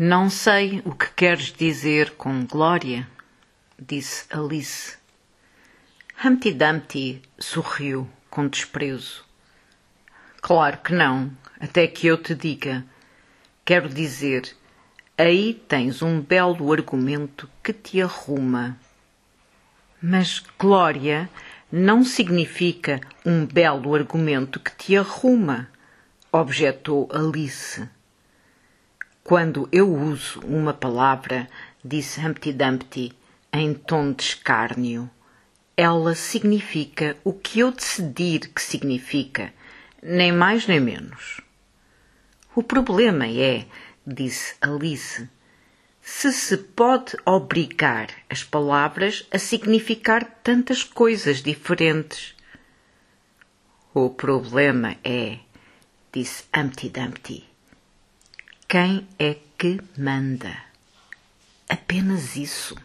Não sei o que queres dizer com glória, disse Alice. Humpty Dumpty sorriu com desprezo. Claro que não, até que eu te diga. Quero dizer, aí tens um belo argumento que te arruma. Mas glória não significa um belo argumento que te arruma, objetou Alice. Quando eu uso uma palavra, disse Humpty Dumpty, em tom de escárnio, ela significa o que eu decidir que significa, nem mais nem menos. O problema é, disse Alice, se se pode obrigar as palavras a significar tantas coisas diferentes. O problema é, disse Humpty Dumpty, quem é que manda? Apenas isso.